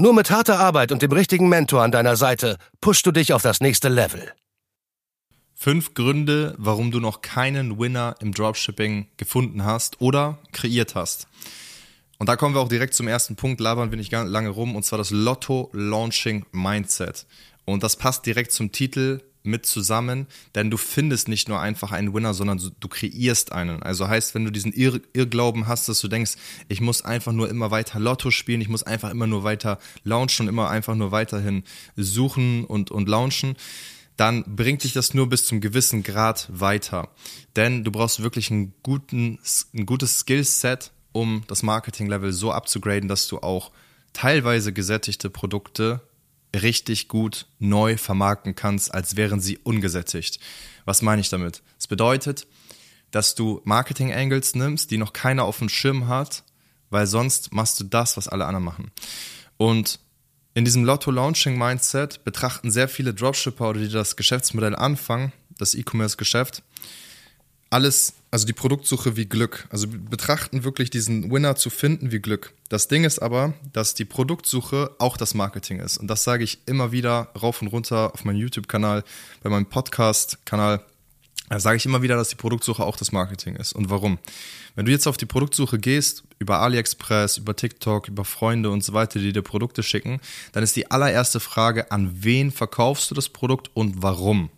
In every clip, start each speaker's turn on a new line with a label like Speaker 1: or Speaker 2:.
Speaker 1: Nur mit harter Arbeit und dem richtigen Mentor an deiner Seite pushst du dich auf das nächste Level.
Speaker 2: Fünf Gründe, warum du noch keinen Winner im Dropshipping gefunden hast oder kreiert hast. Und da kommen wir auch direkt zum ersten Punkt, labern wir nicht lange rum, und zwar das Lotto Launching Mindset. Und das passt direkt zum Titel mit zusammen, denn du findest nicht nur einfach einen Winner, sondern du kreierst einen. Also heißt, wenn du diesen Irr Irrglauben hast, dass du denkst, ich muss einfach nur immer weiter Lotto spielen, ich muss einfach immer nur weiter launchen und immer einfach nur weiterhin suchen und, und launchen, dann bringt dich das nur bis zum gewissen Grad weiter. Denn du brauchst wirklich einen guten, ein gutes Skillset, um das Marketing-Level so abzugraden, dass du auch teilweise gesättigte Produkte richtig gut neu vermarkten kannst, als wären sie ungesättigt. Was meine ich damit? Das bedeutet, dass du Marketing-Angles nimmst, die noch keiner auf dem Schirm hat, weil sonst machst du das, was alle anderen machen. Und in diesem Lotto-Launching-Mindset betrachten sehr viele Dropshipper oder die das Geschäftsmodell anfangen, das E-Commerce-Geschäft, alles, also die Produktsuche wie Glück. Also betrachten wirklich diesen Winner zu finden wie Glück. Das Ding ist aber, dass die Produktsuche auch das Marketing ist. Und das sage ich immer wieder rauf und runter auf meinem YouTube-Kanal, bei meinem Podcast-Kanal. Da sage ich immer wieder, dass die Produktsuche auch das Marketing ist. Und warum? Wenn du jetzt auf die Produktsuche gehst, über AliExpress, über TikTok, über Freunde und so weiter, die dir Produkte schicken, dann ist die allererste Frage, an wen verkaufst du das Produkt und warum?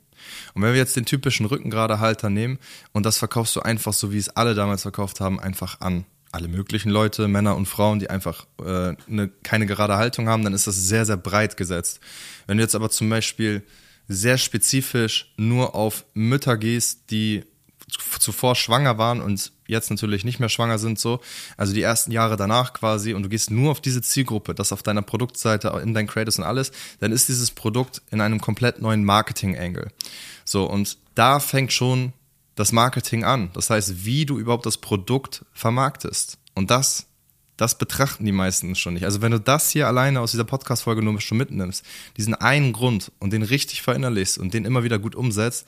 Speaker 2: Und wenn wir jetzt den typischen Rückengeradehalter nehmen und das verkaufst du einfach so, wie es alle damals verkauft haben, einfach an alle möglichen Leute, Männer und Frauen, die einfach äh, eine, keine gerade Haltung haben, dann ist das sehr, sehr breit gesetzt. Wenn du jetzt aber zum Beispiel sehr spezifisch nur auf Mütter gehst, die zuvor schwanger waren und jetzt natürlich nicht mehr schwanger sind, so, also die ersten Jahre danach quasi, und du gehst nur auf diese Zielgruppe, das auf deiner Produktseite, in deinen Creators und alles, dann ist dieses Produkt in einem komplett neuen Marketing-Angle. So, und da fängt schon das Marketing an. Das heißt, wie du überhaupt das Produkt vermarktest. Und das, das betrachten die meisten schon nicht. Also wenn du das hier alleine aus dieser Podcast-Folge nur schon mitnimmst, diesen einen Grund und den richtig verinnerlichst und den immer wieder gut umsetzt,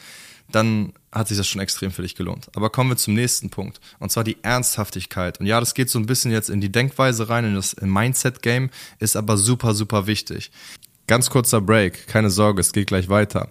Speaker 2: dann hat sich das schon extrem für dich gelohnt. Aber kommen wir zum nächsten Punkt. Und zwar die Ernsthaftigkeit. Und ja, das geht so ein bisschen jetzt in die Denkweise rein, in das Mindset-Game, ist aber super, super wichtig. Ganz kurzer Break, keine Sorge, es geht gleich weiter.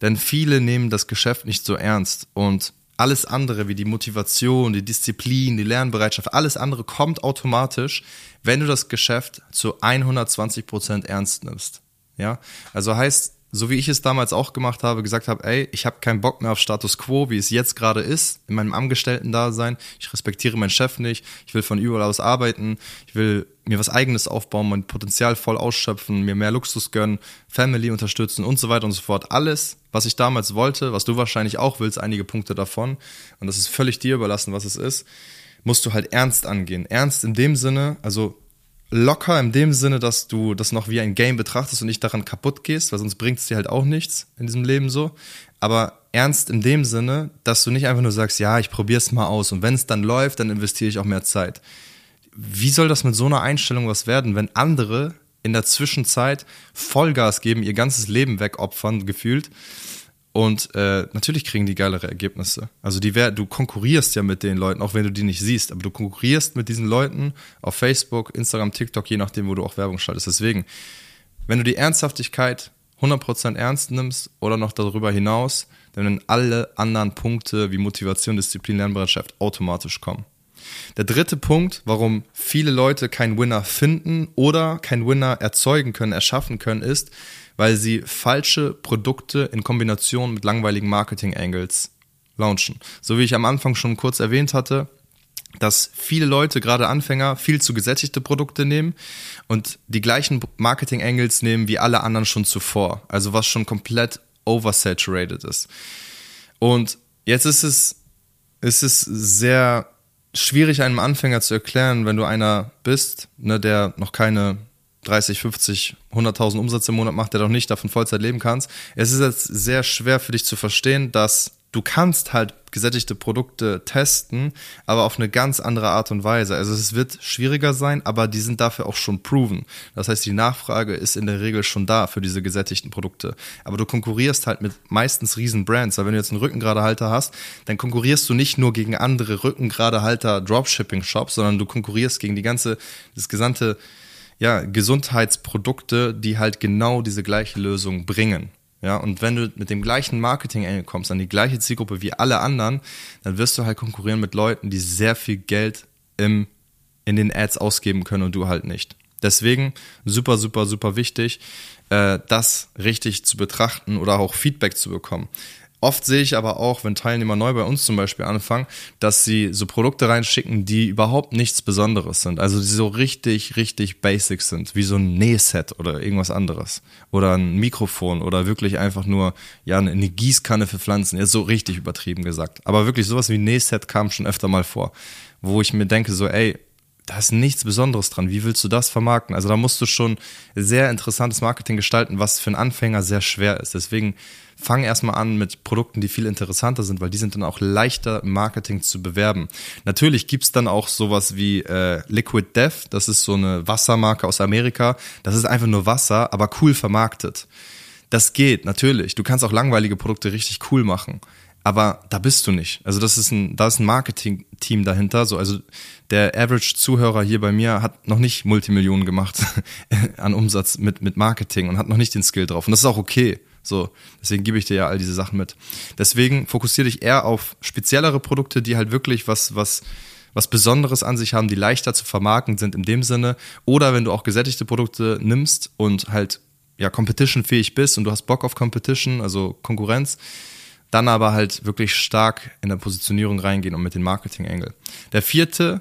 Speaker 2: Denn viele nehmen das Geschäft nicht so ernst und alles andere wie die Motivation, die Disziplin, die Lernbereitschaft, alles andere kommt automatisch, wenn du das Geschäft zu 120 Prozent ernst nimmst. Ja, also heißt, so wie ich es damals auch gemacht habe, gesagt habe, ey, ich habe keinen Bock mehr auf Status Quo, wie es jetzt gerade ist, in meinem Angestellten-Dasein. Ich respektiere meinen Chef nicht. Ich will von überall aus arbeiten. Ich will mir was Eigenes aufbauen, mein Potenzial voll ausschöpfen, mir mehr Luxus gönnen, Family unterstützen und so weiter und so fort. Alles, was ich damals wollte, was du wahrscheinlich auch willst, einige Punkte davon. Und das ist völlig dir überlassen, was es ist musst du halt ernst angehen. Ernst in dem Sinne, also locker in dem Sinne, dass du das noch wie ein Game betrachtest und nicht daran kaputt gehst, weil sonst bringt es dir halt auch nichts in diesem Leben so. Aber ernst in dem Sinne, dass du nicht einfach nur sagst, ja, ich probier's mal aus und wenn es dann läuft, dann investiere ich auch mehr Zeit. Wie soll das mit so einer Einstellung was werden, wenn andere in der Zwischenzeit Vollgas geben, ihr ganzes Leben wegopfern, gefühlt, und äh, natürlich kriegen die geilere Ergebnisse. Also die du konkurrierst ja mit den Leuten, auch wenn du die nicht siehst, aber du konkurrierst mit diesen Leuten auf Facebook, Instagram, TikTok, je nachdem, wo du auch Werbung schaltest. Deswegen, wenn du die Ernsthaftigkeit 100% ernst nimmst oder noch darüber hinaus, dann werden alle anderen Punkte wie Motivation, Disziplin, Lernbereitschaft automatisch kommen. Der dritte Punkt, warum viele Leute keinen Winner finden oder keinen Winner erzeugen können, erschaffen können, ist, weil sie falsche Produkte in Kombination mit langweiligen Marketing-Angles launchen. So wie ich am Anfang schon kurz erwähnt hatte, dass viele Leute, gerade Anfänger, viel zu gesättigte Produkte nehmen und die gleichen Marketing-Angles nehmen wie alle anderen schon zuvor. Also was schon komplett oversaturated ist. Und jetzt ist es, ist es sehr schwierig, einem Anfänger zu erklären, wenn du einer bist, ne, der noch keine 30, 50, 100.000 Umsatz im Monat macht, der doch nicht davon Vollzeit leben kannst. Es ist jetzt sehr schwer für dich zu verstehen, dass du kannst halt gesättigte Produkte testen, aber auf eine ganz andere Art und Weise. Also es wird schwieriger sein, aber die sind dafür auch schon proven. Das heißt, die Nachfrage ist in der Regel schon da für diese gesättigten Produkte. Aber du konkurrierst halt mit meistens riesen Brands, weil wenn du jetzt einen Rückengeradehalter hast, dann konkurrierst du nicht nur gegen andere Rückengeradehalter Dropshipping Shops, sondern du konkurrierst gegen die ganze, das gesamte ja, Gesundheitsprodukte, die halt genau diese gleiche Lösung bringen. Ja, und wenn du mit dem gleichen Marketing kommst, an die gleiche Zielgruppe wie alle anderen, dann wirst du halt konkurrieren mit Leuten, die sehr viel Geld im, in den Ads ausgeben können und du halt nicht. Deswegen super, super, super wichtig, äh, das richtig zu betrachten oder auch Feedback zu bekommen. Oft sehe ich aber auch, wenn Teilnehmer neu bei uns zum Beispiel anfangen, dass sie so Produkte reinschicken, die überhaupt nichts Besonderes sind. Also die so richtig, richtig basic sind, wie so ein Nähset oder irgendwas anderes. Oder ein Mikrofon oder wirklich einfach nur, ja, eine Gießkanne für Pflanzen. Jetzt so richtig übertrieben gesagt. Aber wirklich sowas wie Nähset kam schon öfter mal vor. Wo ich mir denke so, ey, da ist nichts Besonderes dran. Wie willst du das vermarkten? Also da musst du schon sehr interessantes Marketing gestalten, was für einen Anfänger sehr schwer ist. Deswegen fang erstmal an mit Produkten, die viel interessanter sind, weil die sind dann auch leichter im Marketing zu bewerben. Natürlich gibt's dann auch sowas wie äh, Liquid Death, das ist so eine Wassermarke aus Amerika. Das ist einfach nur Wasser, aber cool vermarktet. Das geht, natürlich. Du kannst auch langweilige Produkte richtig cool machen. Aber da bist du nicht. Also das ist ein, da ist ein Marketing-Team dahinter. So, also der Average-Zuhörer hier bei mir hat noch nicht Multimillionen gemacht an Umsatz mit, mit Marketing und hat noch nicht den Skill drauf. Und das ist auch okay. So, deswegen gebe ich dir ja all diese Sachen mit. Deswegen fokussiere dich eher auf speziellere Produkte, die halt wirklich was, was, was Besonderes an sich haben, die leichter zu vermarkten sind in dem Sinne. Oder wenn du auch gesättigte Produkte nimmst und halt ja competition-fähig bist und du hast Bock auf Competition, also Konkurrenz, dann aber halt wirklich stark in der Positionierung reingehen und mit dem Marketing-Angle. Der vierte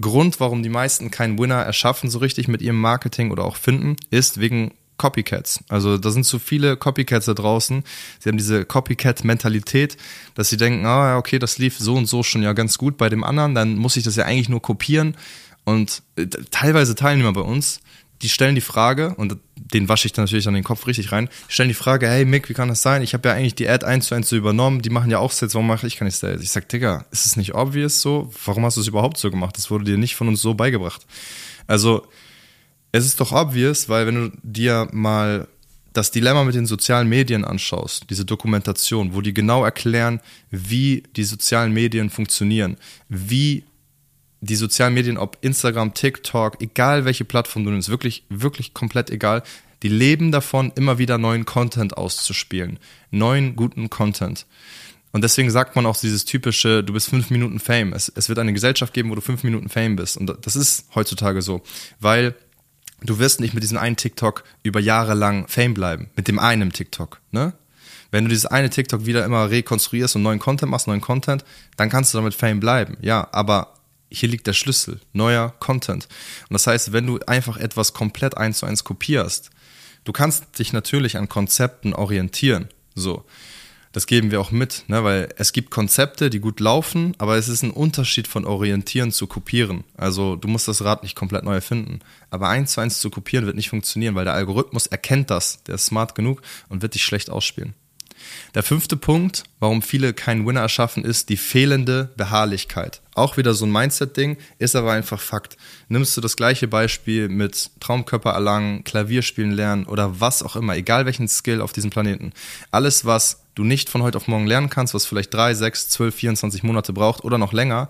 Speaker 2: Grund, warum die meisten keinen Winner erschaffen, so richtig mit ihrem Marketing oder auch finden, ist wegen Copycats. Also da sind zu viele Copycats da draußen. Sie haben diese Copycat-Mentalität, dass sie denken, ah, okay, das lief so und so schon ja ganz gut bei dem anderen, dann muss ich das ja eigentlich nur kopieren. Und äh, teilweise Teilnehmer bei uns, die stellen die Frage, und den wasche ich dann natürlich an den Kopf richtig rein, die stellen die Frage, hey Mick, wie kann das sein? Ich habe ja eigentlich die Ad 1 zu 1 so übernommen, die machen ja auch Sales, warum mache ich keine Sales? Ich sag, Digga, ist es nicht obvious so? Warum hast du es überhaupt so gemacht? Das wurde dir nicht von uns so beigebracht. Also, es ist doch obvious, weil wenn du dir mal das Dilemma mit den sozialen Medien anschaust, diese Dokumentation, wo die genau erklären, wie die sozialen Medien funktionieren, wie die sozialen Medien, ob Instagram, TikTok, egal welche Plattform du nimmst, wirklich, wirklich komplett egal, die leben davon, immer wieder neuen Content auszuspielen. Neuen guten Content. Und deswegen sagt man auch dieses typische, du bist fünf Minuten Fame. Es, es wird eine Gesellschaft geben, wo du fünf Minuten Fame bist. Und das ist heutzutage so. Weil du wirst nicht mit diesem einen TikTok über Jahre lang Fame bleiben. Mit dem einen TikTok, ne? Wenn du dieses eine TikTok wieder immer rekonstruierst und neuen Content machst, neuen Content, dann kannst du damit Fame bleiben. Ja, aber hier liegt der Schlüssel, neuer Content. Und das heißt, wenn du einfach etwas komplett eins zu eins kopierst, du kannst dich natürlich an Konzepten orientieren. So das geben wir auch mit, ne? weil es gibt Konzepte, die gut laufen, aber es ist ein Unterschied von orientieren zu kopieren. Also du musst das Rad nicht komplett neu erfinden. Aber eins zu eins zu kopieren wird nicht funktionieren, weil der Algorithmus erkennt das, der ist smart genug und wird dich schlecht ausspielen. Der fünfte Punkt, warum viele keinen Winner erschaffen, ist die fehlende Beharrlichkeit. Auch wieder so ein Mindset-Ding, ist aber einfach Fakt. Nimmst du das gleiche Beispiel mit Traumkörper erlangen, Klavierspielen lernen oder was auch immer, egal welchen Skill auf diesem Planeten. Alles, was du nicht von heute auf morgen lernen kannst, was vielleicht drei, sechs, zwölf, 24 Monate braucht oder noch länger,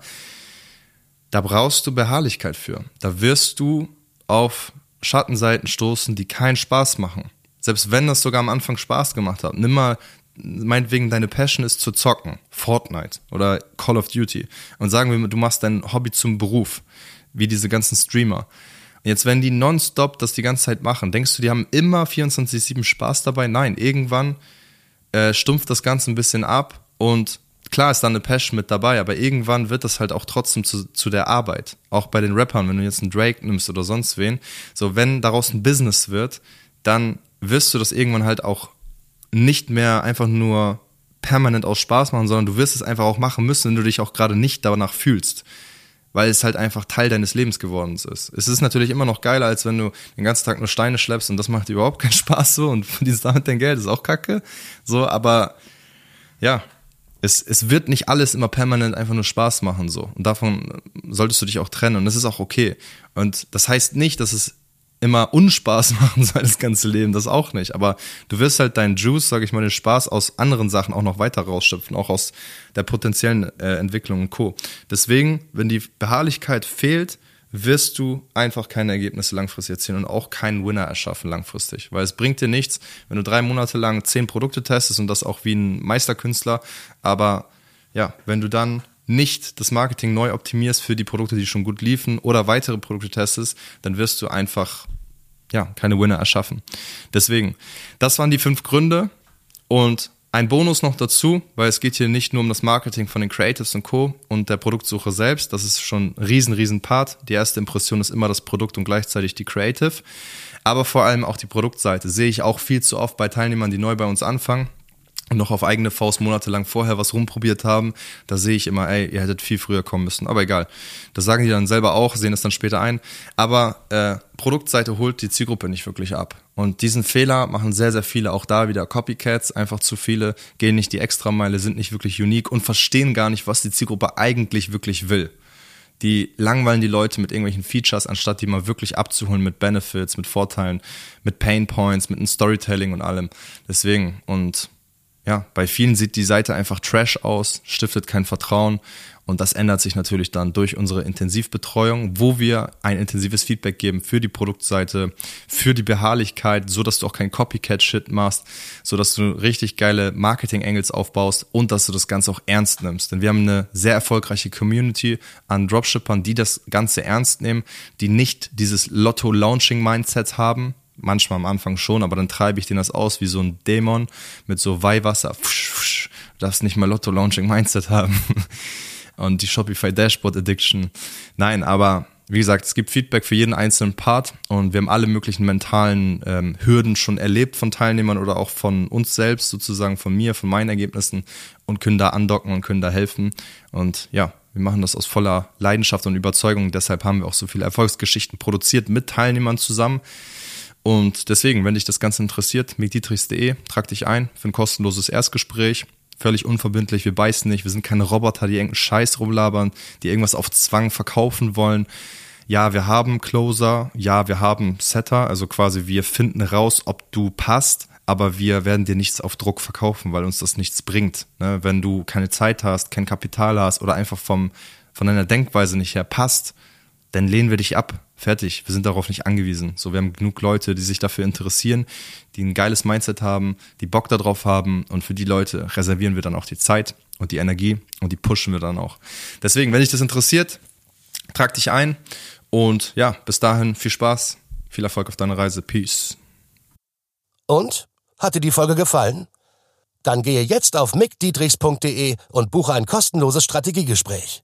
Speaker 2: da brauchst du Beharrlichkeit für. Da wirst du auf Schattenseiten stoßen, die keinen Spaß machen. Selbst wenn das sogar am Anfang Spaß gemacht hat. Nimm mal meinetwegen deine Passion ist zu zocken, Fortnite oder Call of Duty und sagen wir, du machst dein Hobby zum Beruf, wie diese ganzen Streamer. Jetzt, wenn die nonstop das die ganze Zeit machen, denkst du, die haben immer 24-7 Spaß dabei? Nein, irgendwann äh, stumpft das Ganze ein bisschen ab und klar ist da eine Passion mit dabei, aber irgendwann wird das halt auch trotzdem zu, zu der Arbeit. Auch bei den Rappern, wenn du jetzt einen Drake nimmst oder sonst wen. So, wenn daraus ein Business wird, dann wirst du das irgendwann halt auch nicht mehr einfach nur permanent aus Spaß machen, sondern du wirst es einfach auch machen müssen, wenn du dich auch gerade nicht danach fühlst. Weil es halt einfach Teil deines Lebens geworden ist. Es ist natürlich immer noch geiler, als wenn du den ganzen Tag nur Steine schleppst und das macht überhaupt keinen Spaß so und verdienst damit dein Geld, ist auch kacke. So, aber ja, es, es wird nicht alles immer permanent einfach nur Spaß machen so. Und davon solltest du dich auch trennen und das ist auch okay. Und das heißt nicht, dass es immer Unspaß machen soll, das ganze Leben, das auch nicht. Aber du wirst halt deinen Juice, sag ich mal, den Spaß aus anderen Sachen auch noch weiter rausschöpfen, auch aus der potenziellen äh, Entwicklung und Co. Deswegen, wenn die Beharrlichkeit fehlt, wirst du einfach keine Ergebnisse langfristig erzielen und auch keinen Winner erschaffen langfristig. Weil es bringt dir nichts, wenn du drei Monate lang zehn Produkte testest und das auch wie ein Meisterkünstler. Aber ja, wenn du dann nicht das Marketing neu optimierst für die Produkte, die schon gut liefen oder weitere Produkte testest, dann wirst du einfach ja, keine Winner erschaffen. Deswegen, das waren die fünf Gründe und ein Bonus noch dazu, weil es geht hier nicht nur um das Marketing von den Creatives und Co. und der Produktsuche selbst. Das ist schon ein riesen, riesen Part. Die erste Impression ist immer das Produkt und gleichzeitig die Creative. Aber vor allem auch die Produktseite sehe ich auch viel zu oft bei Teilnehmern, die neu bei uns anfangen und noch auf eigene Faust monatelang vorher was rumprobiert haben, da sehe ich immer, ey, ihr hättet viel früher kommen müssen. Aber egal. Das sagen die dann selber auch, sehen es dann später ein. Aber äh, Produktseite holt die Zielgruppe nicht wirklich ab. Und diesen Fehler machen sehr, sehr viele, auch da wieder Copycats, einfach zu viele, gehen nicht die Extrameile, sind nicht wirklich unique und verstehen gar nicht, was die Zielgruppe eigentlich wirklich will. Die langweilen die Leute mit irgendwelchen Features, anstatt die mal wirklich abzuholen mit Benefits, mit Vorteilen, mit Pain Points, mit einem Storytelling und allem. Deswegen, und ja, bei vielen sieht die Seite einfach trash aus, stiftet kein Vertrauen und das ändert sich natürlich dann durch unsere Intensivbetreuung, wo wir ein intensives Feedback geben für die Produktseite, für die Beharrlichkeit, so dass du auch kein Copycat-Shit machst, so dass du richtig geile Marketing-Angles aufbaust und dass du das Ganze auch ernst nimmst. Denn wir haben eine sehr erfolgreiche Community an Dropshippern, die das Ganze ernst nehmen, die nicht dieses Lotto-Launching-Mindset haben, manchmal am Anfang schon, aber dann treibe ich den das aus wie so ein Dämon mit so Weihwasser. Du darfst nicht mal Lotto Launching Mindset haben. Und die Shopify Dashboard Addiction. Nein, aber wie gesagt, es gibt Feedback für jeden einzelnen Part und wir haben alle möglichen mentalen ähm, Hürden schon erlebt von Teilnehmern oder auch von uns selbst, sozusagen von mir, von meinen Ergebnissen und können da andocken und können da helfen. Und ja, wir machen das aus voller Leidenschaft und Überzeugung. Deshalb haben wir auch so viele Erfolgsgeschichten produziert mit Teilnehmern zusammen. Und deswegen, wenn dich das Ganze interessiert, migdietrichs.de, trag dich ein für ein kostenloses Erstgespräch. Völlig unverbindlich, wir beißen nicht, wir sind keine Roboter, die irgendeinen Scheiß rumlabern, die irgendwas auf Zwang verkaufen wollen. Ja, wir haben Closer, ja, wir haben Setter, also quasi wir finden raus, ob du passt, aber wir werden dir nichts auf Druck verkaufen, weil uns das nichts bringt. Ne? Wenn du keine Zeit hast, kein Kapital hast oder einfach vom, von deiner Denkweise nicht her passt, dann lehnen wir dich ab. Fertig. Wir sind darauf nicht angewiesen. So, wir haben genug Leute, die sich dafür interessieren, die ein geiles Mindset haben, die Bock darauf haben und für die Leute reservieren wir dann auch die Zeit und die Energie und die pushen wir dann auch. Deswegen, wenn dich das interessiert, trag dich ein und ja, bis dahin viel Spaß, viel Erfolg auf deiner Reise. Peace.
Speaker 1: Und? Hat dir die Folge gefallen? Dann gehe jetzt auf mickdietrichs.de und buche ein kostenloses Strategiegespräch